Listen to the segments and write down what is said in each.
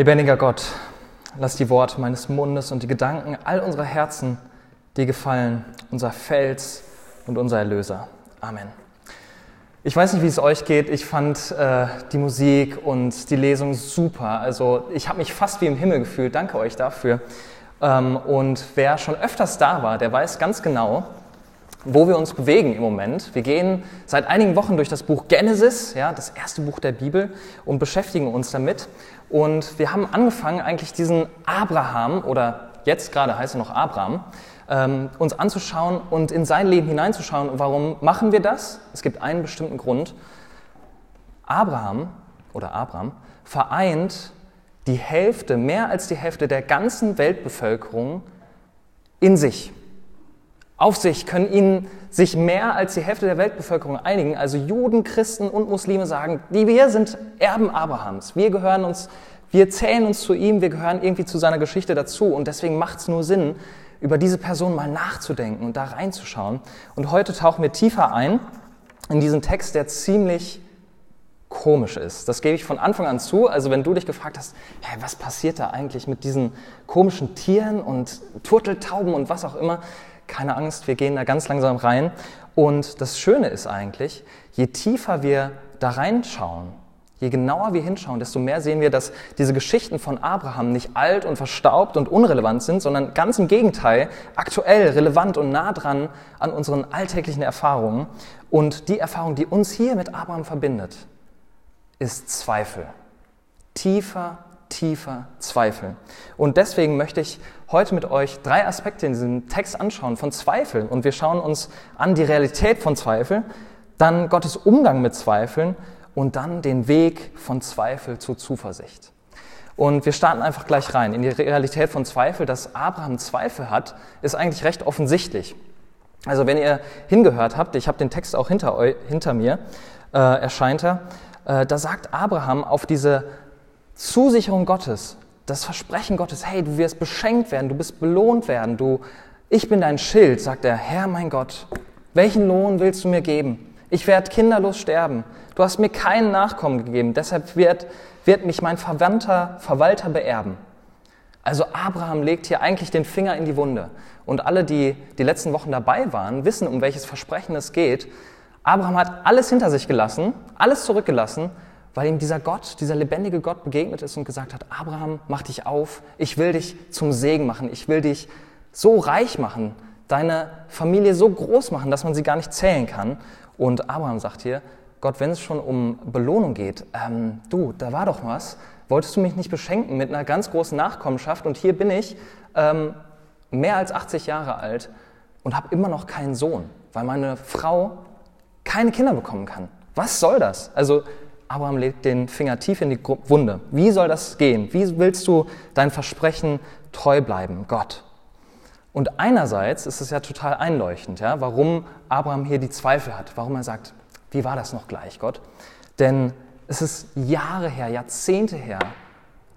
Lebendiger Gott, lass die Worte meines Mundes und die Gedanken all unserer Herzen dir gefallen, unser Fels und unser Erlöser. Amen. Ich weiß nicht, wie es euch geht. Ich fand äh, die Musik und die Lesung super. Also ich habe mich fast wie im Himmel gefühlt. Danke euch dafür. Ähm, und wer schon öfters da war, der weiß ganz genau, wo wir uns bewegen im Moment. Wir gehen seit einigen Wochen durch das Buch Genesis, ja, das erste Buch der Bibel, und beschäftigen uns damit. Und wir haben angefangen, eigentlich diesen Abraham, oder jetzt gerade heißt er noch Abraham, ähm, uns anzuschauen und in sein Leben hineinzuschauen. Und warum machen wir das? Es gibt einen bestimmten Grund. Abraham oder Abraham vereint die Hälfte, mehr als die Hälfte der ganzen Weltbevölkerung in sich auf sich, können ihnen sich mehr als die Hälfte der Weltbevölkerung einigen, also Juden, Christen und Muslime sagen, die wir sind Erben Abrahams. Wir gehören uns, wir zählen uns zu ihm, wir gehören irgendwie zu seiner Geschichte dazu und deswegen macht es nur Sinn, über diese Person mal nachzudenken und da reinzuschauen. Und heute tauchen wir tiefer ein in diesen Text, der ziemlich komisch ist. Das gebe ich von Anfang an zu. Also wenn du dich gefragt hast, hey, was passiert da eigentlich mit diesen komischen Tieren und Turteltauben und was auch immer, keine Angst, wir gehen da ganz langsam rein. Und das Schöne ist eigentlich, je tiefer wir da reinschauen, je genauer wir hinschauen, desto mehr sehen wir, dass diese Geschichten von Abraham nicht alt und verstaubt und unrelevant sind, sondern ganz im Gegenteil, aktuell, relevant und nah dran an unseren alltäglichen Erfahrungen. Und die Erfahrung, die uns hier mit Abraham verbindet, ist Zweifel. Tiefer, tiefer Zweifel. Und deswegen möchte ich heute mit euch drei Aspekte in diesem Text anschauen von Zweifeln. Und wir schauen uns an die Realität von Zweifeln, dann Gottes Umgang mit Zweifeln und dann den Weg von Zweifel zur Zuversicht. Und wir starten einfach gleich rein. In die Realität von Zweifel, dass Abraham Zweifel hat, ist eigentlich recht offensichtlich. Also wenn ihr hingehört habt, ich habe den Text auch hinter, eu, hinter mir, äh, erscheint er, äh, da sagt Abraham auf diese Zusicherung Gottes, das Versprechen Gottes, hey, du wirst beschenkt werden, du bist belohnt werden, du, ich bin dein Schild, sagt er, Herr mein Gott, welchen Lohn willst du mir geben? Ich werde kinderlos sterben. Du hast mir keinen Nachkommen gegeben, deshalb wird, wird mich mein Verwandter, Verwalter beerben. Also Abraham legt hier eigentlich den Finger in die Wunde. Und alle, die die letzten Wochen dabei waren, wissen, um welches Versprechen es geht. Abraham hat alles hinter sich gelassen, alles zurückgelassen weil ihm dieser Gott, dieser lebendige Gott begegnet ist und gesagt hat, Abraham, mach dich auf, ich will dich zum Segen machen, ich will dich so reich machen, deine Familie so groß machen, dass man sie gar nicht zählen kann. Und Abraham sagt hier, Gott, wenn es schon um Belohnung geht, ähm, du, da war doch was, wolltest du mich nicht beschenken mit einer ganz großen Nachkommenschaft und hier bin ich ähm, mehr als 80 Jahre alt und habe immer noch keinen Sohn, weil meine Frau keine Kinder bekommen kann. Was soll das? Also Abraham legt den Finger tief in die Wunde. Wie soll das gehen? Wie willst du dein Versprechen treu bleiben, Gott? Und einerseits ist es ja total einleuchtend, ja, warum Abraham hier die Zweifel hat, warum er sagt, wie war das noch gleich, Gott? Denn es ist Jahre her, Jahrzehnte her,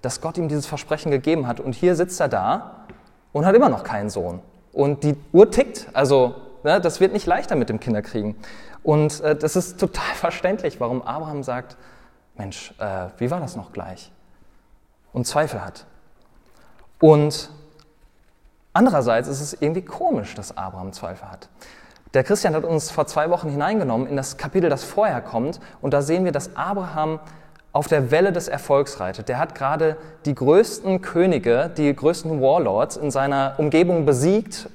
dass Gott ihm dieses Versprechen gegeben hat. Und hier sitzt er da und hat immer noch keinen Sohn. Und die Uhr tickt. Also ne, das wird nicht leichter mit dem Kinderkriegen. Und äh, das ist total verständlich, warum Abraham sagt, Mensch, äh, wie war das noch gleich? Und Zweifel hat. Und andererseits ist es irgendwie komisch, dass Abraham Zweifel hat. Der Christian hat uns vor zwei Wochen hineingenommen in das Kapitel, das vorher kommt. Und da sehen wir, dass Abraham auf der Welle des Erfolgs reitet. Der hat gerade die größten Könige, die größten Warlords in seiner Umgebung besiegt,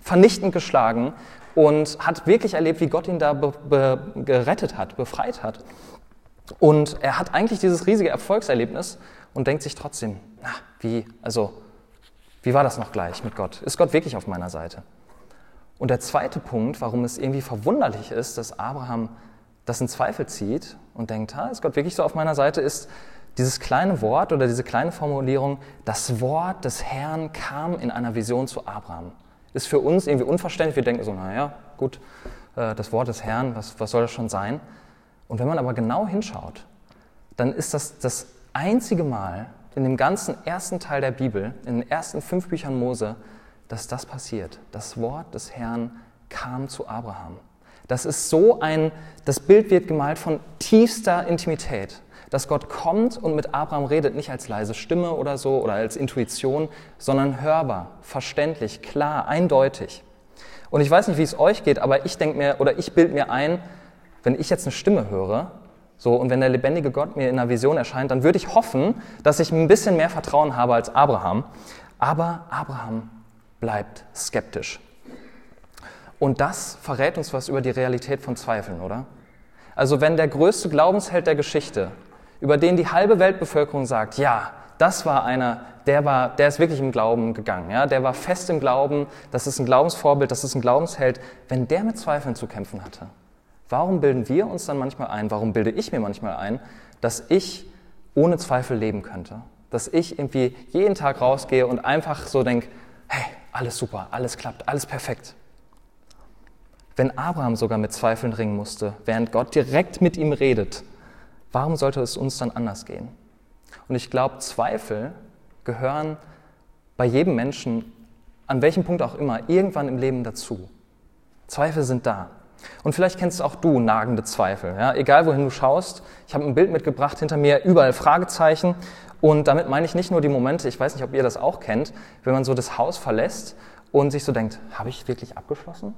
vernichtend geschlagen und hat wirklich erlebt, wie Gott ihn da be, be, gerettet hat, befreit hat. Und er hat eigentlich dieses riesige Erfolgserlebnis und denkt sich trotzdem, na, wie, also, wie war das noch gleich mit Gott? Ist Gott wirklich auf meiner Seite? Und der zweite Punkt, warum es irgendwie verwunderlich ist, dass Abraham das in Zweifel zieht und denkt, ha, ist Gott wirklich so auf meiner Seite, ist dieses kleine Wort oder diese kleine Formulierung, das Wort des Herrn kam in einer Vision zu Abraham ist für uns irgendwie unverständlich. Wir denken so, naja, gut, äh, das Wort des Herrn, was, was soll das schon sein? Und wenn man aber genau hinschaut, dann ist das das einzige Mal in dem ganzen ersten Teil der Bibel, in den ersten fünf Büchern Mose, dass das passiert. Das Wort des Herrn kam zu Abraham. Das ist so ein, das Bild wird gemalt von tiefster Intimität. Dass Gott kommt und mit Abraham redet, nicht als leise Stimme oder so oder als Intuition, sondern hörbar, verständlich, klar, eindeutig. Und ich weiß nicht, wie es euch geht, aber ich denke mir oder ich bild mir ein, wenn ich jetzt eine Stimme höre, so und wenn der lebendige Gott mir in einer Vision erscheint, dann würde ich hoffen, dass ich ein bisschen mehr Vertrauen habe als Abraham. Aber Abraham bleibt skeptisch. Und das verrät uns was über die Realität von Zweifeln, oder? Also wenn der größte Glaubensheld der Geschichte, über den die halbe Weltbevölkerung sagt, ja, das war einer, der war, der ist wirklich im Glauben gegangen, ja, der war fest im Glauben, das ist ein Glaubensvorbild, das ist ein Glaubensheld, wenn der mit Zweifeln zu kämpfen hatte, warum bilden wir uns dann manchmal ein, warum bilde ich mir manchmal ein, dass ich ohne Zweifel leben könnte? Dass ich irgendwie jeden Tag rausgehe und einfach so denke, hey, alles super, alles klappt, alles perfekt. Wenn Abraham sogar mit Zweifeln ringen musste, während Gott direkt mit ihm redet, warum sollte es uns dann anders gehen? Und ich glaube, Zweifel gehören bei jedem Menschen, an welchem Punkt auch immer, irgendwann im Leben dazu. Zweifel sind da. Und vielleicht kennst auch du nagende Zweifel. Ja? Egal wohin du schaust, ich habe ein Bild mitgebracht, hinter mir überall Fragezeichen. Und damit meine ich nicht nur die Momente, ich weiß nicht, ob ihr das auch kennt, wenn man so das Haus verlässt und sich so denkt, habe ich wirklich abgeschlossen?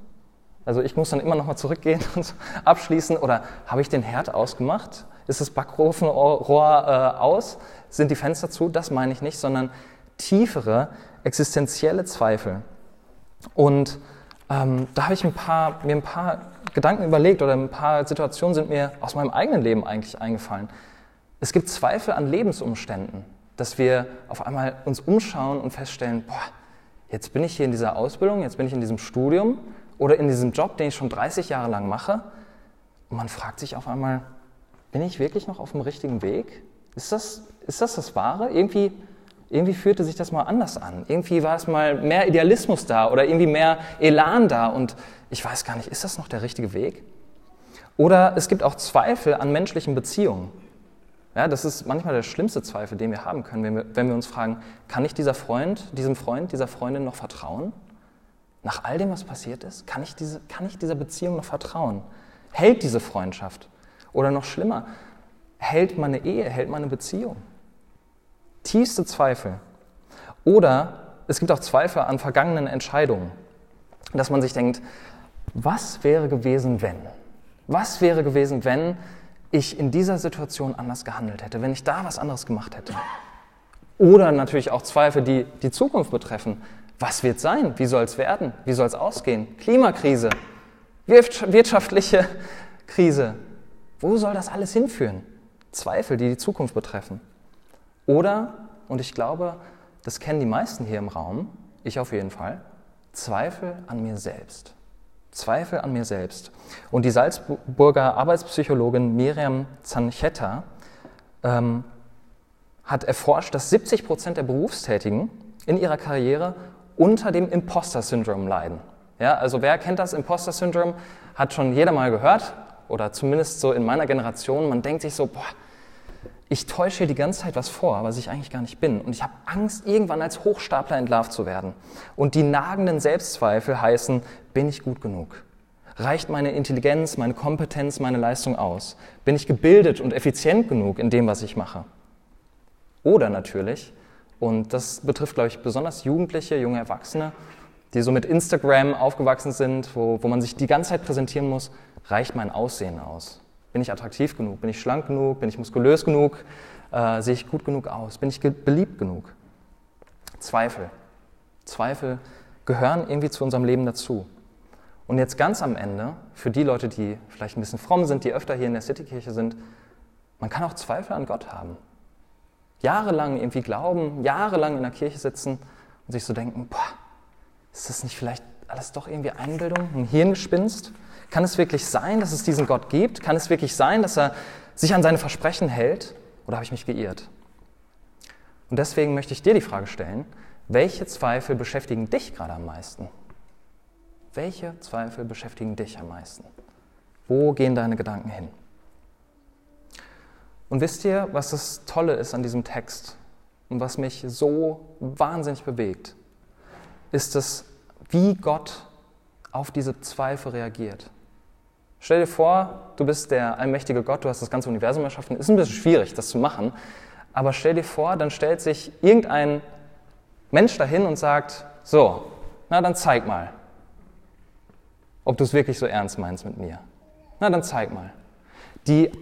Also ich muss dann immer noch mal zurückgehen und abschließen oder habe ich den Herd ausgemacht? Ist das Backofenrohr äh, aus? Sind die Fenster zu? Das meine ich nicht, sondern tiefere existenzielle Zweifel. Und ähm, da habe ich ein paar, mir ein paar Gedanken überlegt oder ein paar Situationen sind mir aus meinem eigenen Leben eigentlich eingefallen. Es gibt Zweifel an Lebensumständen, dass wir auf einmal uns umschauen und feststellen, boah, jetzt bin ich hier in dieser Ausbildung, jetzt bin ich in diesem Studium oder in diesem Job, den ich schon 30 Jahre lang mache. Und man fragt sich auf einmal, bin ich wirklich noch auf dem richtigen Weg? Ist das ist das, das Wahre? Irgendwie, irgendwie fühlte sich das mal anders an. Irgendwie war es mal mehr Idealismus da oder irgendwie mehr Elan da und ich weiß gar nicht, ist das noch der richtige Weg? Oder es gibt auch Zweifel an menschlichen Beziehungen. Ja, das ist manchmal der schlimmste Zweifel, den wir haben können, wenn wir, wenn wir uns fragen, kann ich dieser Freund, diesem Freund, dieser Freundin noch vertrauen? Nach all dem, was passiert ist, kann ich, diese, kann ich dieser Beziehung noch vertrauen? Hält diese Freundschaft? Oder noch schlimmer, hält meine Ehe, hält meine Beziehung? Tiefste Zweifel. Oder es gibt auch Zweifel an vergangenen Entscheidungen, dass man sich denkt, was wäre gewesen, wenn? Was wäre gewesen, wenn ich in dieser Situation anders gehandelt hätte, wenn ich da was anderes gemacht hätte? Oder natürlich auch Zweifel, die die Zukunft betreffen. Was wird sein? Wie soll es werden? Wie soll es ausgehen? Klimakrise, wirtschaftliche Krise. Wo soll das alles hinführen? Zweifel, die die Zukunft betreffen. Oder, und ich glaube, das kennen die meisten hier im Raum, ich auf jeden Fall, Zweifel an mir selbst. Zweifel an mir selbst. Und die Salzburger Arbeitspsychologin Miriam Zanchetta ähm, hat erforscht, dass 70 Prozent der Berufstätigen in ihrer Karriere unter dem Imposter-Syndrom leiden. Ja, also wer kennt das Imposter-Syndrom? Hat schon jeder mal gehört oder zumindest so in meiner Generation. Man denkt sich so, boah, ich täusche hier die ganze Zeit was vor, was ich eigentlich gar nicht bin. Und ich habe Angst, irgendwann als Hochstapler entlarvt zu werden. Und die nagenden Selbstzweifel heißen, bin ich gut genug? Reicht meine Intelligenz, meine Kompetenz, meine Leistung aus? Bin ich gebildet und effizient genug in dem, was ich mache? Oder natürlich, und das betrifft, glaube ich, besonders Jugendliche, junge Erwachsene, die so mit Instagram aufgewachsen sind, wo, wo man sich die ganze Zeit präsentieren muss, reicht mein Aussehen aus? Bin ich attraktiv genug? Bin ich schlank genug? Bin ich muskulös genug? Äh, sehe ich gut genug aus? Bin ich beliebt genug? Zweifel. Zweifel gehören irgendwie zu unserem Leben dazu. Und jetzt ganz am Ende, für die Leute, die vielleicht ein bisschen fromm sind, die öfter hier in der Citykirche sind, man kann auch Zweifel an Gott haben. Jahrelang irgendwie glauben, jahrelang in der Kirche sitzen und sich so denken, boah, ist das nicht vielleicht alles doch irgendwie Einbildung, ein Hirngespinst? Kann es wirklich sein, dass es diesen Gott gibt? Kann es wirklich sein, dass er sich an seine Versprechen hält? Oder habe ich mich geirrt? Und deswegen möchte ich dir die Frage stellen, welche Zweifel beschäftigen dich gerade am meisten? Welche Zweifel beschäftigen dich am meisten? Wo gehen deine Gedanken hin? Und wisst ihr, was das Tolle ist an diesem Text und was mich so wahnsinnig bewegt, ist es, wie Gott auf diese Zweifel reagiert. Stell dir vor, du bist der allmächtige Gott, du hast das ganze Universum erschaffen. Ist ein bisschen schwierig, das zu machen. Aber stell dir vor, dann stellt sich irgendein Mensch dahin und sagt, so, na dann zeig mal, ob du es wirklich so ernst meinst mit mir. Na dann zeig mal. Die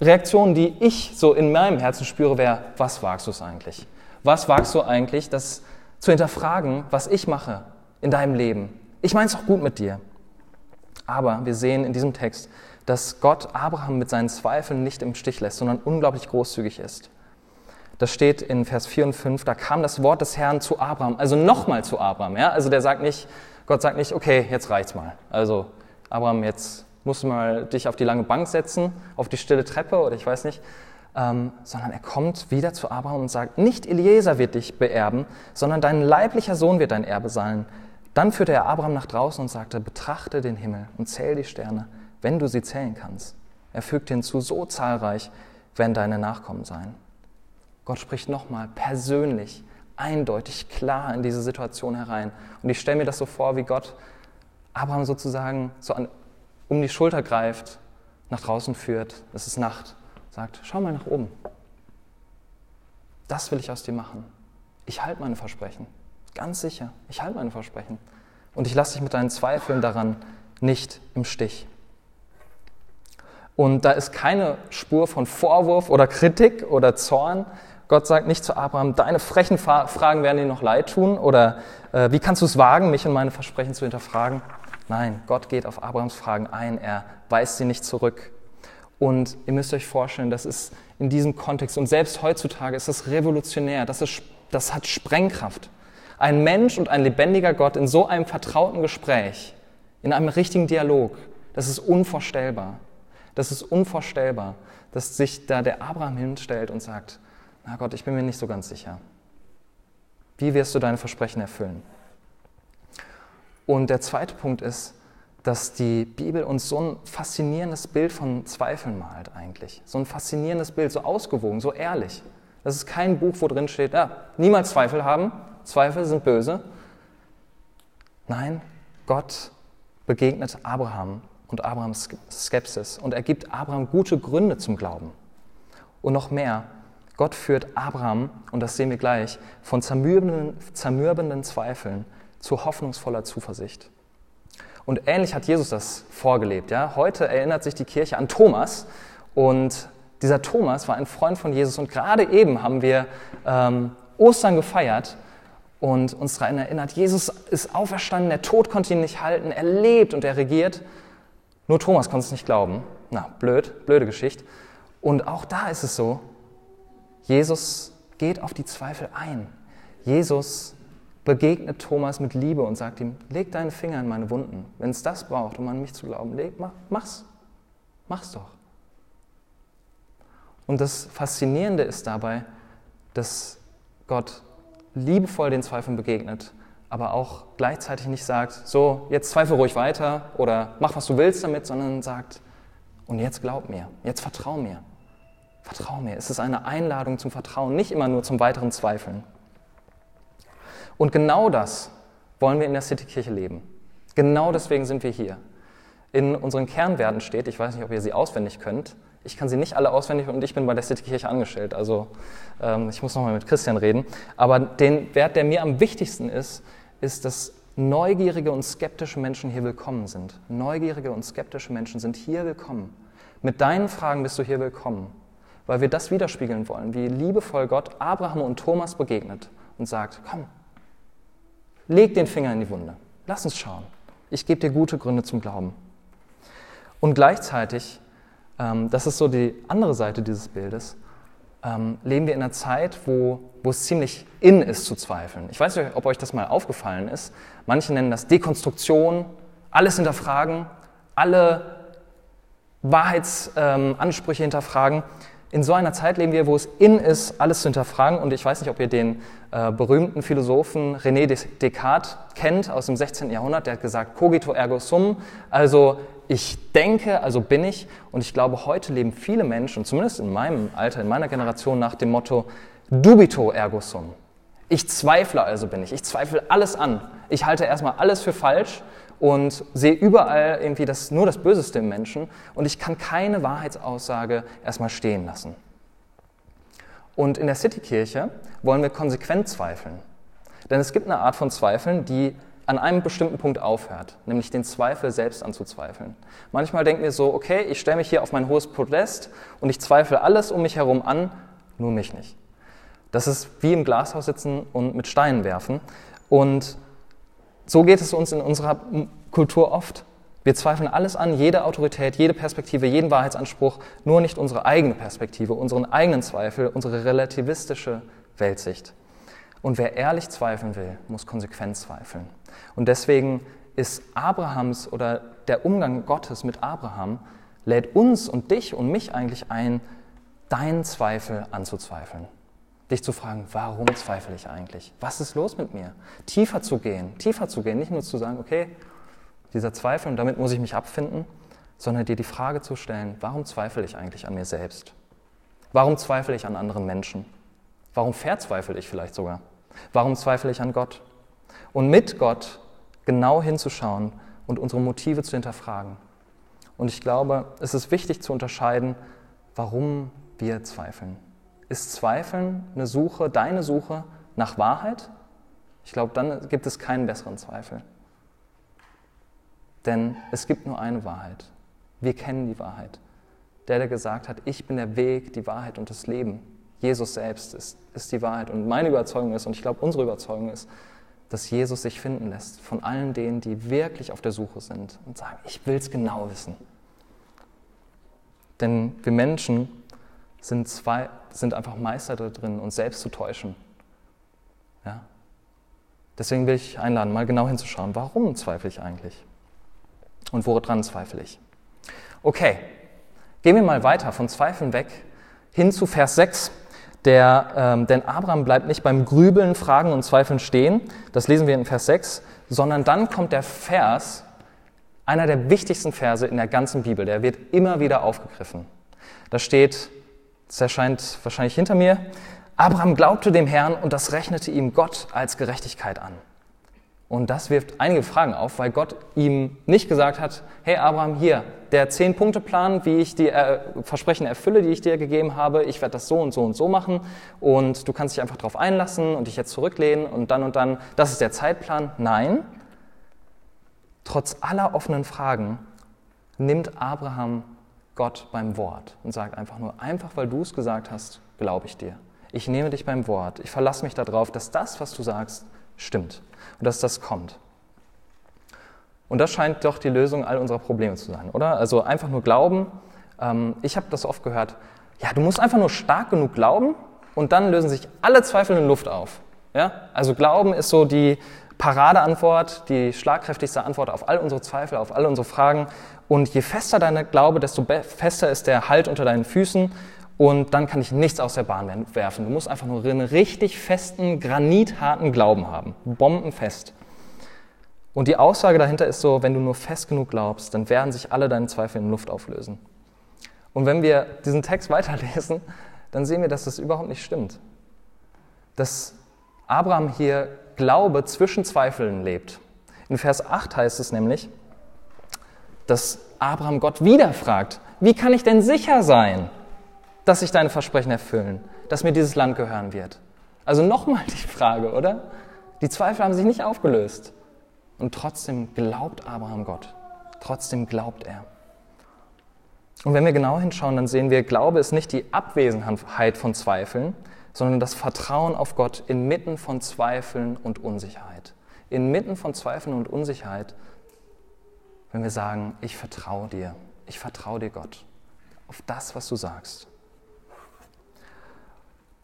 Reaktion, die ich so in meinem Herzen spüre, wäre, was wagst du es eigentlich? Was wagst du eigentlich, das zu hinterfragen, was ich mache in deinem Leben? Ich meine es auch gut mit dir. Aber wir sehen in diesem Text, dass Gott Abraham mit seinen Zweifeln nicht im Stich lässt, sondern unglaublich großzügig ist. Das steht in Vers 4 und 5, da kam das Wort des Herrn zu Abraham, also nochmal zu Abraham. Ja? Also der sagt nicht, Gott sagt nicht, okay, jetzt reicht's mal. Also Abraham, jetzt musst du mal dich auf die lange Bank setzen, auf die stille Treppe oder ich weiß nicht, ähm, sondern er kommt wieder zu Abraham und sagt, nicht Eliezer wird dich beerben, sondern dein leiblicher Sohn wird dein Erbe sein. Dann führte er Abraham nach draußen und sagte, betrachte den Himmel und zähl die Sterne, wenn du sie zählen kannst. Er fügte hinzu, so zahlreich werden deine Nachkommen sein. Gott spricht nochmal persönlich, eindeutig, klar in diese Situation herein. Und ich stelle mir das so vor, wie Gott Abraham sozusagen so an, um die Schulter greift, nach draußen führt, es ist Nacht, sagt, schau mal nach oben. Das will ich aus dir machen. Ich halte meine Versprechen. Ganz sicher, ich halte meine Versprechen. Und ich lasse dich mit deinen Zweifeln daran nicht im Stich. Und da ist keine Spur von Vorwurf oder Kritik oder Zorn, Gott sagt nicht zu Abraham, deine frechen Fragen werden dir noch leid tun oder äh, wie kannst du es wagen, mich und meine Versprechen zu hinterfragen? Nein, Gott geht auf Abrahams Fragen ein, er weist sie nicht zurück. Und ihr müsst euch vorstellen, das ist in diesem Kontext und selbst heutzutage ist das revolutionär, das, ist, das hat Sprengkraft. Ein Mensch und ein lebendiger Gott in so einem vertrauten Gespräch, in einem richtigen Dialog, das ist unvorstellbar. Das ist unvorstellbar, dass sich da der Abraham hinstellt und sagt, na Gott, ich bin mir nicht so ganz sicher. Wie wirst du deine Versprechen erfüllen? Und der zweite Punkt ist, dass die Bibel uns so ein faszinierendes Bild von Zweifeln malt eigentlich. So ein faszinierendes Bild, so ausgewogen, so ehrlich. Das ist kein Buch, wo drin steht, ja, niemals Zweifel haben, Zweifel sind böse. Nein, Gott begegnet Abraham und Abrahams Skepsis und er gibt Abraham gute Gründe zum Glauben. Und noch mehr, Gott führt Abraham, und das sehen wir gleich, von zermürbenden, zermürbenden Zweifeln zu hoffnungsvoller Zuversicht. Und ähnlich hat Jesus das vorgelebt. Ja? Heute erinnert sich die Kirche an Thomas und dieser Thomas war ein Freund von Jesus und gerade eben haben wir ähm, Ostern gefeiert und uns daran erinnert, Jesus ist auferstanden, der Tod konnte ihn nicht halten, er lebt und er regiert. Nur Thomas konnte es nicht glauben. Na, blöd, blöde Geschichte. Und auch da ist es so, Jesus geht auf die Zweifel ein. Jesus begegnet Thomas mit Liebe und sagt ihm, leg deinen Finger in meine Wunden. Wenn es das braucht, um an mich zu glauben, leg, mach, mach's. Mach's doch. Und das Faszinierende ist dabei, dass Gott liebevoll den Zweifeln begegnet, aber auch gleichzeitig nicht sagt, so, jetzt zweifle ruhig weiter oder mach, was du willst damit, sondern sagt, und jetzt glaub mir, jetzt vertrau mir. Vertrau mir. Es ist eine Einladung zum Vertrauen, nicht immer nur zum weiteren Zweifeln. Und genau das wollen wir in der Citykirche leben. Genau deswegen sind wir hier. In unseren Kernwerten steht, ich weiß nicht, ob ihr sie auswendig könnt, ich kann sie nicht alle auswendig und ich bin bei der Citykirche angestellt, also ähm, ich muss nochmal mit Christian reden. Aber den Wert, der mir am wichtigsten ist, ist, dass neugierige und skeptische Menschen hier willkommen sind. Neugierige und skeptische Menschen sind hier willkommen. Mit deinen Fragen bist du hier willkommen weil wir das widerspiegeln wollen, wie liebevoll Gott Abraham und Thomas begegnet und sagt, komm, leg den Finger in die Wunde, lass uns schauen. Ich gebe dir gute Gründe zum Glauben. Und gleichzeitig, ähm, das ist so die andere Seite dieses Bildes, ähm, leben wir in einer Zeit, wo, wo es ziemlich in ist zu zweifeln. Ich weiß nicht, ob euch das mal aufgefallen ist. Manche nennen das Dekonstruktion, alles hinterfragen, alle Wahrheitsansprüche ähm, hinterfragen in so einer Zeit leben wir, wo es in ist, alles zu hinterfragen. Und ich weiß nicht, ob ihr den äh, berühmten Philosophen René Descartes kennt aus dem 16. Jahrhundert. Der hat gesagt, cogito ergo sum, also ich denke, also bin ich. Und ich glaube, heute leben viele Menschen, zumindest in meinem Alter, in meiner Generation, nach dem Motto dubito ergo sum. Ich zweifle also bin ich. Ich zweifle alles an. Ich halte erstmal alles für falsch und sehe überall irgendwie das, nur das Böseste im Menschen und ich kann keine Wahrheitsaussage erstmal stehen lassen. Und in der Citykirche wollen wir konsequent zweifeln. Denn es gibt eine Art von Zweifeln, die an einem bestimmten Punkt aufhört, nämlich den Zweifel selbst anzuzweifeln. Manchmal denken wir so, okay, ich stelle mich hier auf mein hohes Podest und ich zweifle alles um mich herum an, nur mich nicht. Das ist wie im Glashaus sitzen und mit Steinen werfen. Und so geht es uns in unserer Kultur oft. Wir zweifeln alles an, jede Autorität, jede Perspektive, jeden Wahrheitsanspruch, nur nicht unsere eigene Perspektive, unseren eigenen Zweifel, unsere relativistische Weltsicht. Und wer ehrlich zweifeln will, muss konsequent zweifeln. Und deswegen ist Abrahams oder der Umgang Gottes mit Abraham lädt uns und dich und mich eigentlich ein, deinen Zweifel anzuzweifeln. Dich zu fragen, warum zweifle ich eigentlich? Was ist los mit mir? Tiefer zu gehen, tiefer zu gehen, nicht nur zu sagen, okay, dieser Zweifel und damit muss ich mich abfinden, sondern dir die Frage zu stellen, warum zweifle ich eigentlich an mir selbst? Warum zweifle ich an anderen Menschen? Warum verzweifle ich vielleicht sogar? Warum zweifle ich an Gott? Und mit Gott genau hinzuschauen und unsere Motive zu hinterfragen. Und ich glaube, es ist wichtig zu unterscheiden, warum wir zweifeln. Ist Zweifeln eine Suche, deine Suche nach Wahrheit? Ich glaube, dann gibt es keinen besseren Zweifel. Denn es gibt nur eine Wahrheit. Wir kennen die Wahrheit. Der, der gesagt hat, ich bin der Weg, die Wahrheit und das Leben. Jesus selbst ist, ist die Wahrheit. Und meine Überzeugung ist, und ich glaube, unsere Überzeugung ist, dass Jesus sich finden lässt von allen denen, die wirklich auf der Suche sind und sagen, ich will es genau wissen. Denn wir Menschen sind, zwei, sind einfach Meister da drin, uns selbst zu täuschen. Ja? Deswegen will ich einladen, mal genau hinzuschauen, warum zweifle ich eigentlich? Und woran zweifle ich? Okay, gehen wir mal weiter von Zweifeln weg hin zu Vers 6. Der, ähm, denn Abraham bleibt nicht beim Grübeln, Fragen und Zweifeln stehen, das lesen wir in Vers 6, sondern dann kommt der Vers, einer der wichtigsten Verse in der ganzen Bibel, der wird immer wieder aufgegriffen. Da steht, es erscheint wahrscheinlich hinter mir. Abraham glaubte dem Herrn und das rechnete ihm Gott als Gerechtigkeit an. Und das wirft einige Fragen auf, weil Gott ihm nicht gesagt hat, hey Abraham, hier, der Zehn-Punkte-Plan, wie ich die äh, Versprechen erfülle, die ich dir gegeben habe, ich werde das so und so und so machen und du kannst dich einfach darauf einlassen und dich jetzt zurücklehnen und dann und dann, das ist der Zeitplan. Nein, trotz aller offenen Fragen nimmt Abraham Gott beim Wort und sagt einfach nur, einfach weil du es gesagt hast, glaube ich dir. Ich nehme dich beim Wort. Ich verlasse mich darauf, dass das, was du sagst, stimmt und dass das kommt. Und das scheint doch die Lösung all unserer Probleme zu sein, oder? Also einfach nur glauben. Ähm, ich habe das oft gehört. Ja, du musst einfach nur stark genug glauben und dann lösen sich alle Zweifel in Luft auf. Ja? Also Glauben ist so die Paradeantwort, die schlagkräftigste Antwort auf all unsere Zweifel, auf all unsere Fragen. Und je fester deine Glaube, desto fester ist der Halt unter deinen Füßen. Und dann kann ich nichts aus der Bahn werfen. Du musst einfach nur einen richtig festen, granitharten Glauben haben. Bombenfest. Und die Aussage dahinter ist so, wenn du nur fest genug glaubst, dann werden sich alle deine Zweifel in Luft auflösen. Und wenn wir diesen Text weiterlesen, dann sehen wir, dass das überhaupt nicht stimmt. Dass Abraham hier Glaube zwischen Zweifeln lebt. In Vers 8 heißt es nämlich, dass Abraham Gott wieder fragt, wie kann ich denn sicher sein, dass sich deine Versprechen erfüllen, dass mir dieses Land gehören wird? Also nochmal die Frage, oder? Die Zweifel haben sich nicht aufgelöst. Und trotzdem glaubt Abraham Gott. Trotzdem glaubt er. Und wenn wir genau hinschauen, dann sehen wir, Glaube ist nicht die Abwesenheit von Zweifeln, sondern das Vertrauen auf Gott inmitten von Zweifeln und Unsicherheit. Inmitten von Zweifeln und Unsicherheit, wenn wir sagen, ich vertraue dir, ich vertraue dir Gott, auf das, was du sagst.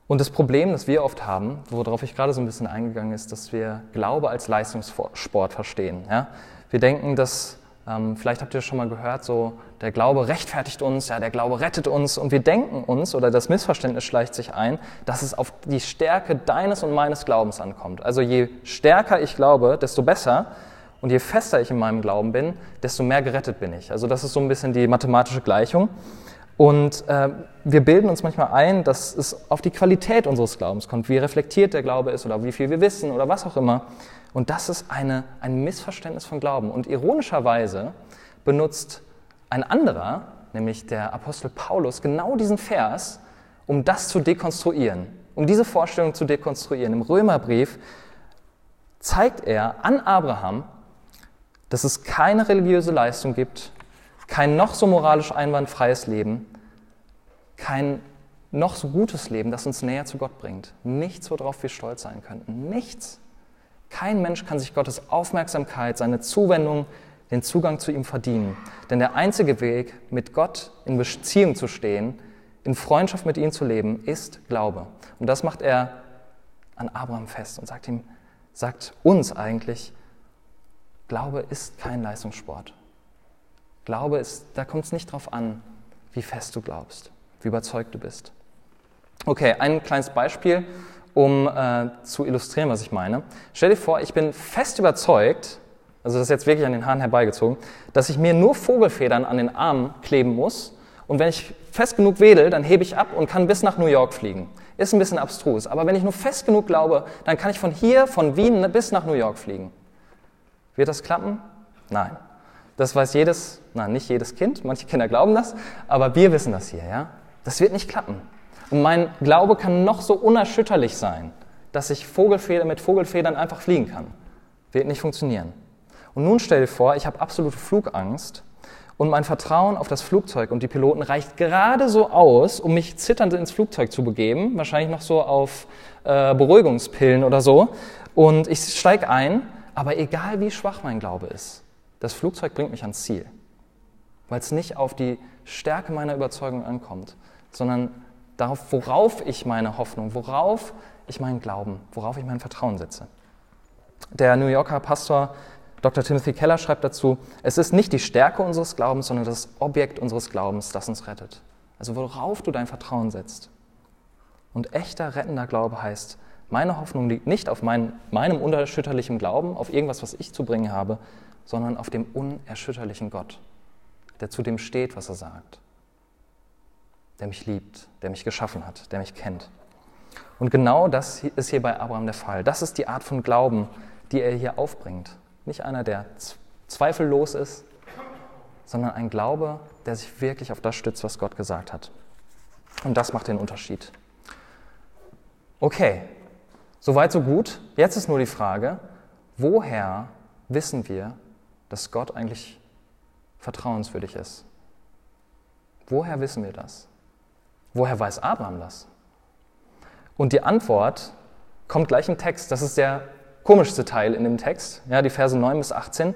Und das Problem, das wir oft haben, worauf ich gerade so ein bisschen eingegangen ist, dass wir Glaube als Leistungssport verstehen. Ja? Wir denken, dass ähm, vielleicht habt ihr schon mal gehört, so der Glaube rechtfertigt uns, ja, der Glaube rettet uns und wir denken uns oder das Missverständnis schleicht sich ein, dass es auf die Stärke deines und meines Glaubens ankommt. Also je stärker ich glaube, desto besser und je fester ich in meinem Glauben bin, desto mehr gerettet bin ich. Also das ist so ein bisschen die mathematische Gleichung. Und äh, wir bilden uns manchmal ein, dass es auf die Qualität unseres Glaubens kommt, wie reflektiert der Glaube ist oder wie viel wir wissen oder was auch immer. Und das ist eine, ein Missverständnis von Glauben. Und ironischerweise benutzt ein anderer, nämlich der Apostel Paulus, genau diesen Vers, um das zu dekonstruieren, um diese Vorstellung zu dekonstruieren. Im Römerbrief zeigt er an Abraham, dass es keine religiöse Leistung gibt, kein noch so moralisch einwandfreies Leben, kein noch so gutes Leben, das uns näher zu Gott bringt. Nichts, worauf wir stolz sein könnten. Nichts. Kein Mensch kann sich Gottes Aufmerksamkeit, seine Zuwendung, den Zugang zu ihm verdienen. Denn der einzige Weg, mit Gott in Beziehung zu stehen, in Freundschaft mit ihm zu leben, ist Glaube. Und das macht er an Abraham fest und sagt ihm, sagt uns eigentlich, Glaube ist kein Leistungssport. Glaube ist, da kommt es nicht darauf an, wie fest du glaubst, wie überzeugt du bist. Okay, ein kleines Beispiel, um äh, zu illustrieren, was ich meine. Stell dir vor, ich bin fest überzeugt, also das ist jetzt wirklich an den Haaren herbeigezogen, dass ich mir nur Vogelfedern an den Armen kleben muss und wenn ich fest genug wedel, dann hebe ich ab und kann bis nach New York fliegen. Ist ein bisschen abstrus, aber wenn ich nur fest genug glaube, dann kann ich von hier, von Wien bis nach New York fliegen. Wird das klappen? Nein. Das weiß jedes, nein, nicht jedes Kind, manche Kinder glauben das, aber wir wissen das hier, ja? Das wird nicht klappen. Und mein Glaube kann noch so unerschütterlich sein, dass ich Vogelfeder, mit Vogelfedern einfach fliegen kann. Wird nicht funktionieren. Und nun stell dir vor, ich habe absolute Flugangst und mein Vertrauen auf das Flugzeug und die Piloten reicht gerade so aus, um mich zitternd ins Flugzeug zu begeben, wahrscheinlich noch so auf äh, Beruhigungspillen oder so. Und ich steige ein aber egal wie schwach mein Glaube ist, das Flugzeug bringt mich ans Ziel, weil es nicht auf die Stärke meiner Überzeugung ankommt, sondern darauf, worauf ich meine Hoffnung, worauf ich meinen Glauben, worauf ich mein Vertrauen setze. Der New Yorker Pastor Dr. Timothy Keller schreibt dazu, es ist nicht die Stärke unseres Glaubens, sondern das Objekt unseres Glaubens, das uns rettet. Also worauf du dein Vertrauen setzt. Und echter rettender Glaube heißt, meine Hoffnung liegt nicht auf mein, meinem unerschütterlichen Glauben, auf irgendwas, was ich zu bringen habe, sondern auf dem unerschütterlichen Gott, der zu dem steht, was er sagt, der mich liebt, der mich geschaffen hat, der mich kennt. Und genau das ist hier bei Abraham der Fall. Das ist die Art von Glauben, die er hier aufbringt. Nicht einer, der zweifellos ist, sondern ein Glaube, der sich wirklich auf das stützt, was Gott gesagt hat. Und das macht den Unterschied. Okay, Soweit, so gut. Jetzt ist nur die Frage, woher wissen wir, dass Gott eigentlich vertrauenswürdig ist? Woher wissen wir das? Woher weiß Abraham das? Und die Antwort kommt gleich im Text. Das ist der komischste Teil in dem Text, ja, die Verse 9 bis 18,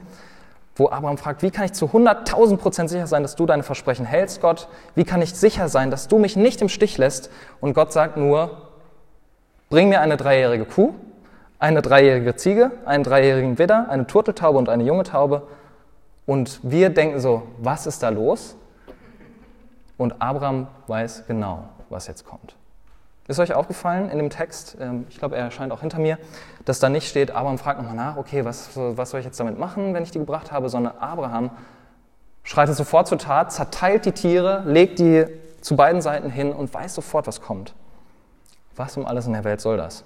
wo Abraham fragt, wie kann ich zu 100.000 Prozent sicher sein, dass du deine Versprechen hältst, Gott? Wie kann ich sicher sein, dass du mich nicht im Stich lässt? Und Gott sagt nur, Bring mir eine dreijährige Kuh, eine dreijährige Ziege, einen dreijährigen Widder, eine Turteltaube und eine junge Taube. Und wir denken so, was ist da los? Und Abraham weiß genau, was jetzt kommt. Ist euch aufgefallen in dem Text, ähm, ich glaube, er erscheint auch hinter mir, dass da nicht steht, Abraham fragt nochmal nach, okay, was, was soll ich jetzt damit machen, wenn ich die gebracht habe, sondern Abraham schreitet sofort zur Tat, zerteilt die Tiere, legt die zu beiden Seiten hin und weiß sofort, was kommt. Was um alles in der Welt soll das?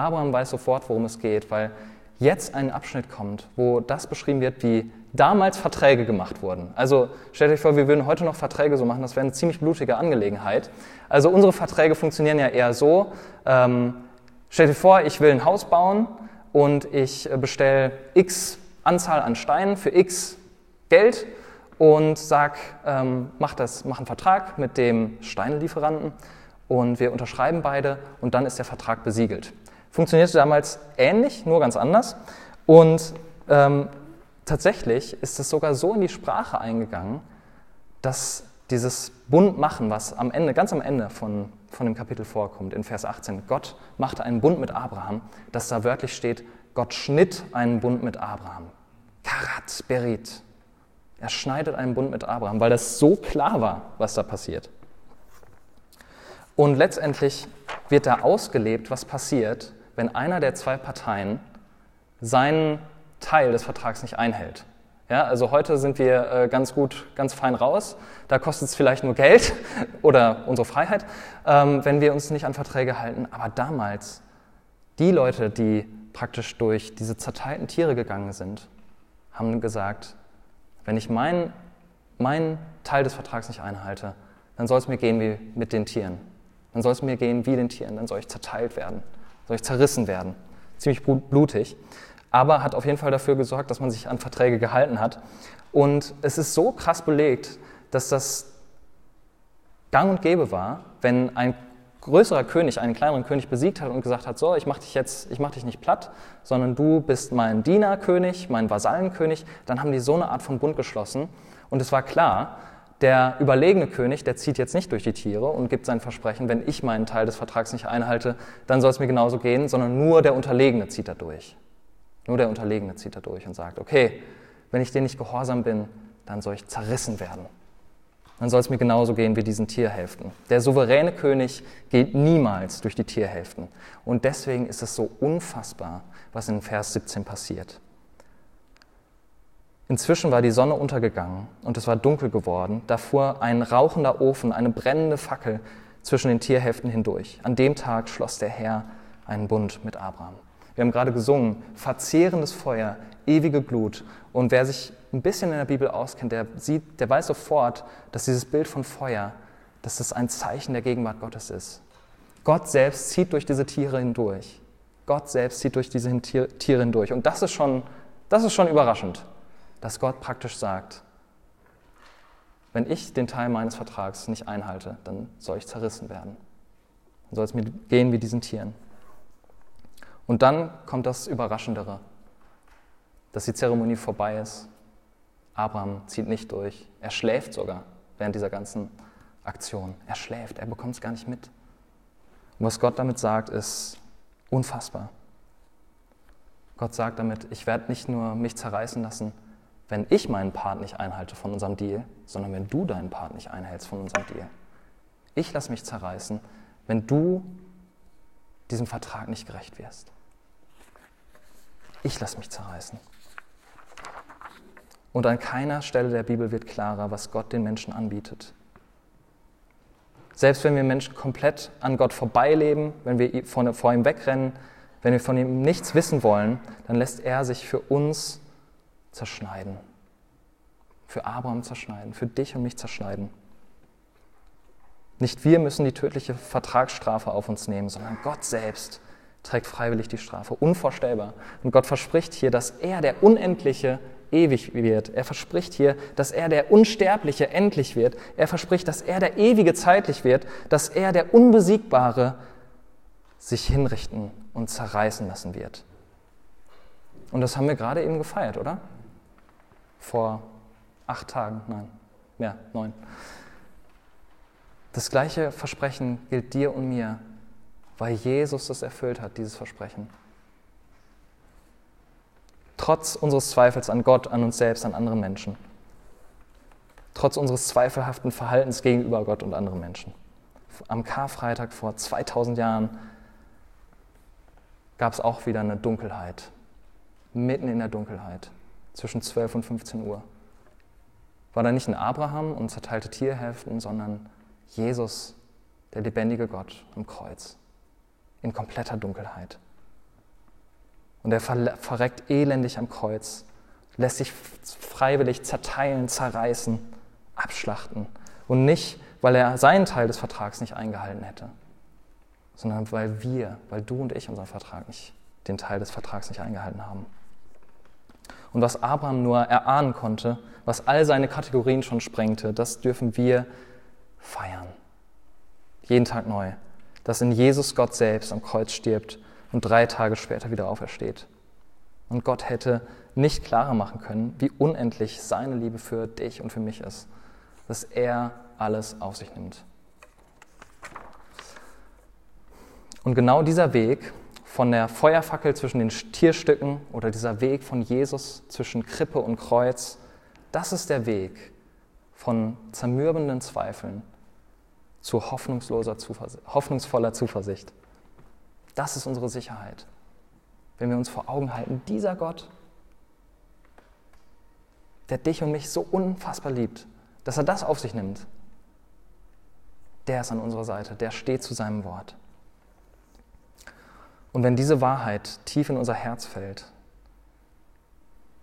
Abraham weiß sofort, worum es geht, weil jetzt ein Abschnitt kommt, wo das beschrieben wird, wie damals Verträge gemacht wurden. Also stellt euch vor, wir würden heute noch Verträge so machen, das wäre eine ziemlich blutige Angelegenheit. Also unsere Verträge funktionieren ja eher so, ähm, stellt euch vor, ich will ein Haus bauen und ich bestelle x Anzahl an Steinen für x Geld und sag, ähm, mach, das, mach einen Vertrag mit dem Steinelieferanten und wir unterschreiben beide und dann ist der Vertrag besiegelt. Funktionierte damals ähnlich, nur ganz anders. Und ähm, tatsächlich ist es sogar so in die Sprache eingegangen, dass dieses Bund machen, was am Ende, ganz am Ende von, von dem Kapitel vorkommt, in Vers 18, Gott machte einen Bund mit Abraham, dass da wörtlich steht, Gott schnitt einen Bund mit Abraham. Karat, Berit. Er schneidet einen Bund mit Abraham, weil das so klar war, was da passiert. Und letztendlich wird da ausgelebt, was passiert, wenn einer der zwei Parteien seinen Teil des Vertrags nicht einhält. Ja, also heute sind wir äh, ganz gut, ganz fein raus. Da kostet es vielleicht nur Geld oder unsere Freiheit, ähm, wenn wir uns nicht an Verträge halten. Aber damals, die Leute, die praktisch durch diese zerteilten Tiere gegangen sind, haben gesagt, wenn ich meinen mein Teil des Vertrags nicht einhalte, dann soll es mir gehen wie mit den Tieren. Dann soll es mir gehen wie den Tieren. Dann soll ich zerteilt werden, ich zerrissen werden. Ziemlich blutig aber hat auf jeden Fall dafür gesorgt, dass man sich an Verträge gehalten hat. Und es ist so krass belegt, dass das gang und gäbe war, wenn ein größerer König einen kleineren König besiegt hat und gesagt hat, so, ich mache dich jetzt, ich mache dich nicht platt, sondern du bist mein Dienerkönig, mein Vasallenkönig, dann haben die so eine Art von Bund geschlossen. Und es war klar, der überlegene König, der zieht jetzt nicht durch die Tiere und gibt sein Versprechen, wenn ich meinen Teil des Vertrags nicht einhalte, dann soll es mir genauso gehen, sondern nur der Unterlegene zieht da durch. Nur der Unterlegene zieht da durch und sagt, okay, wenn ich dir nicht gehorsam bin, dann soll ich zerrissen werden. Dann soll es mir genauso gehen wie diesen Tierhälften. Der souveräne König geht niemals durch die Tierhälften. Und deswegen ist es so unfassbar, was in Vers 17 passiert. Inzwischen war die Sonne untergegangen und es war dunkel geworden. Da fuhr ein rauchender Ofen, eine brennende Fackel zwischen den Tierhälften hindurch. An dem Tag schloss der Herr einen Bund mit Abraham. Wir haben gerade gesungen, verzehrendes Feuer, ewige Glut. Und wer sich ein bisschen in der Bibel auskennt, der sieht, der weiß sofort, dass dieses Bild von Feuer, dass das ein Zeichen der Gegenwart Gottes ist. Gott selbst zieht durch diese Tiere hindurch. Gott selbst zieht durch diese Tiere hindurch. Und das ist schon, das ist schon überraschend, dass Gott praktisch sagt, wenn ich den Teil meines Vertrags nicht einhalte, dann soll ich zerrissen werden. Dann soll es mir gehen wie diesen Tieren. Und dann kommt das Überraschendere, dass die Zeremonie vorbei ist. Abraham zieht nicht durch. Er schläft sogar während dieser ganzen Aktion. Er schläft, er bekommt es gar nicht mit. Und was Gott damit sagt, ist unfassbar. Gott sagt damit, ich werde nicht nur mich zerreißen lassen, wenn ich meinen Part nicht einhalte von unserem Deal, sondern wenn du deinen Part nicht einhältst von unserem Deal. Ich lasse mich zerreißen, wenn du diesem Vertrag nicht gerecht wirst. Ich lasse mich zerreißen. Und an keiner Stelle der Bibel wird klarer, was Gott den Menschen anbietet. Selbst wenn wir Menschen komplett an Gott vorbeileben, wenn wir vor ihm wegrennen, wenn wir von ihm nichts wissen wollen, dann lässt er sich für uns zerschneiden. Für Abraham zerschneiden, für dich und mich zerschneiden. Nicht wir müssen die tödliche Vertragsstrafe auf uns nehmen, sondern Gott selbst trägt freiwillig die Strafe. Unvorstellbar. Und Gott verspricht hier, dass er der Unendliche ewig wird. Er verspricht hier, dass er der Unsterbliche endlich wird. Er verspricht, dass er der Ewige zeitlich wird, dass er der Unbesiegbare sich hinrichten und zerreißen lassen wird. Und das haben wir gerade eben gefeiert, oder? Vor acht Tagen, nein, mehr, neun. Das gleiche Versprechen gilt dir und mir weil Jesus das erfüllt hat, dieses Versprechen. Trotz unseres Zweifels an Gott, an uns selbst, an anderen Menschen. Trotz unseres zweifelhaften Verhaltens gegenüber Gott und anderen Menschen. Am Karfreitag vor 2000 Jahren gab es auch wieder eine Dunkelheit. Mitten in der Dunkelheit, zwischen 12 und 15 Uhr. War da nicht ein Abraham und zerteilte Tierhälften, sondern Jesus, der lebendige Gott am Kreuz in kompletter Dunkelheit. Und er verreckt elendig am Kreuz, lässt sich freiwillig zerteilen, zerreißen, abschlachten. Und nicht, weil er seinen Teil des Vertrags nicht eingehalten hätte, sondern weil wir, weil du und ich unseren Vertrag nicht, den Teil des Vertrags nicht eingehalten haben. Und was Abraham nur erahnen konnte, was all seine Kategorien schon sprengte, das dürfen wir feiern. Jeden Tag neu dass in Jesus Gott selbst am Kreuz stirbt und drei Tage später wieder aufersteht. Und Gott hätte nicht klarer machen können, wie unendlich seine Liebe für dich und für mich ist, dass er alles auf sich nimmt. Und genau dieser Weg von der Feuerfackel zwischen den Tierstücken oder dieser Weg von Jesus zwischen Krippe und Kreuz, das ist der Weg von zermürbenden Zweifeln zu hoffnungsloser Zuversicht, hoffnungsvoller Zuversicht. Das ist unsere Sicherheit. Wenn wir uns vor Augen halten, dieser Gott, der dich und mich so unfassbar liebt, dass er das auf sich nimmt, der ist an unserer Seite, der steht zu seinem Wort. Und wenn diese Wahrheit tief in unser Herz fällt,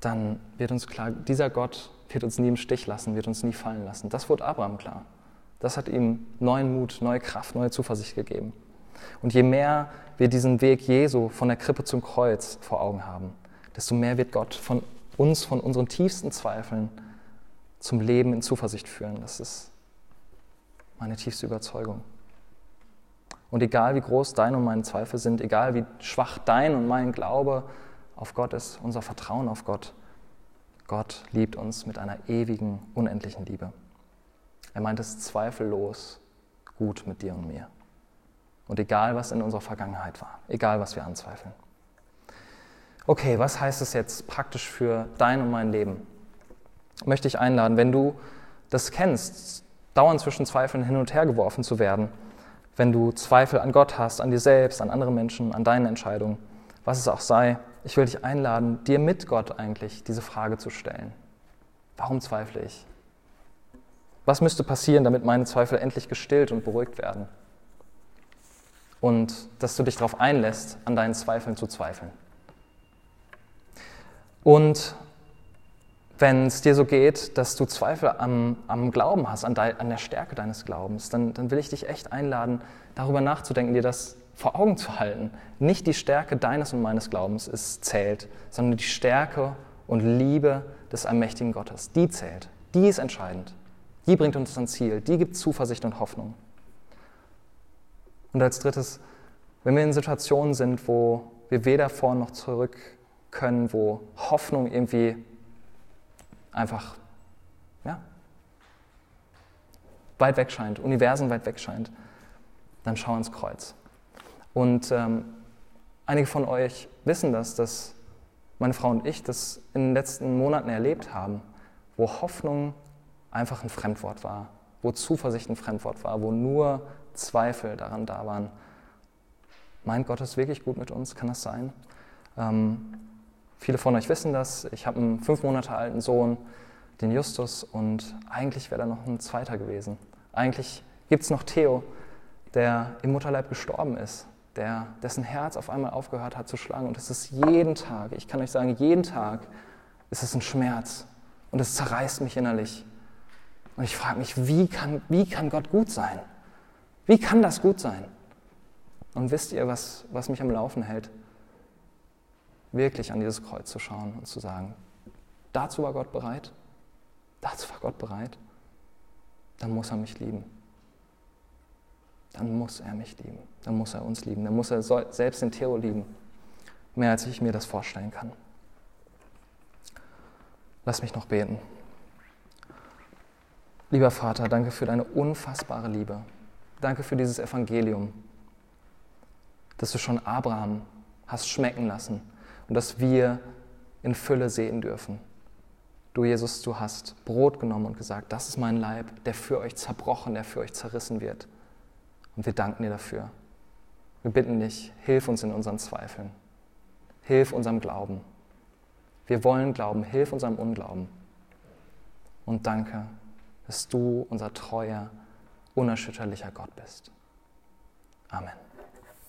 dann wird uns klar, dieser Gott wird uns nie im Stich lassen, wird uns nie fallen lassen. Das wurde Abraham klar. Das hat ihm neuen Mut, neue Kraft, neue Zuversicht gegeben. Und je mehr wir diesen Weg Jesu von der Krippe zum Kreuz vor Augen haben, desto mehr wird Gott von uns, von unseren tiefsten Zweifeln zum Leben in Zuversicht führen. Das ist meine tiefste Überzeugung. Und egal wie groß deine und meine Zweifel sind, egal wie schwach dein und mein Glaube auf Gott ist, unser Vertrauen auf Gott, Gott liebt uns mit einer ewigen, unendlichen Liebe. Er meint es zweifellos gut mit dir und mir. Und egal, was in unserer Vergangenheit war, egal, was wir anzweifeln. Okay, was heißt es jetzt praktisch für dein und mein Leben? Möchte ich einladen, wenn du das kennst, dauernd zwischen Zweifeln hin und her geworfen zu werden, wenn du Zweifel an Gott hast, an dir selbst, an anderen Menschen, an deinen Entscheidungen, was es auch sei, ich will dich einladen, dir mit Gott eigentlich diese Frage zu stellen. Warum zweifle ich? Was müsste passieren, damit meine Zweifel endlich gestillt und beruhigt werden? Und dass du dich darauf einlässt, an deinen Zweifeln zu zweifeln. Und wenn es dir so geht, dass du Zweifel am, am Glauben hast, an, de, an, der Stärke deines Glaubens, dann, dann will ich dich echt einladen, darüber nachzudenken, dir das vor Augen zu halten. Nicht die Stärke deines und meines Glaubens ist, zählt, sondern die Stärke und Liebe des allmächtigen Gottes. Die zählt. Die ist entscheidend. Die bringt uns ans Ziel, die gibt Zuversicht und Hoffnung. Und als drittes, wenn wir in Situationen sind, wo wir weder vor noch zurück können, wo Hoffnung irgendwie einfach ja, weit weg scheint, Universen weit weg scheint, dann schau ins Kreuz. Und ähm, einige von euch wissen das, dass meine Frau und ich das in den letzten Monaten erlebt haben, wo Hoffnung einfach ein Fremdwort war, wo Zuversicht ein Fremdwort war, wo nur Zweifel daran da waren. Meint Gott es wirklich gut mit uns? Kann das sein? Ähm, viele von euch wissen das. Ich habe einen fünf Monate alten Sohn, den Justus, und eigentlich wäre da noch ein zweiter gewesen. Eigentlich gibt es noch Theo, der im Mutterleib gestorben ist, der, dessen Herz auf einmal aufgehört hat zu schlagen. Und es ist jeden Tag, ich kann euch sagen, jeden Tag ist es ein Schmerz und es zerreißt mich innerlich. Und ich frage mich, wie kann, wie kann Gott gut sein? Wie kann das gut sein? Und wisst ihr, was, was mich am Laufen hält? Wirklich an dieses Kreuz zu schauen und zu sagen, dazu war Gott bereit, dazu war Gott bereit, dann muss er mich lieben. Dann muss er mich lieben, dann muss er uns lieben, dann muss er selbst den Theo lieben, mehr als ich mir das vorstellen kann. Lass mich noch beten. Lieber Vater, danke für deine unfassbare Liebe. Danke für dieses Evangelium, das du schon Abraham hast schmecken lassen und das wir in Fülle sehen dürfen. Du, Jesus, du hast Brot genommen und gesagt, das ist mein Leib, der für euch zerbrochen, der für euch zerrissen wird. Und wir danken dir dafür. Wir bitten dich, hilf uns in unseren Zweifeln. Hilf unserem Glauben. Wir wollen glauben, hilf unserem Unglauben. Und danke, dass du unser treuer, unerschütterlicher Gott bist. Amen.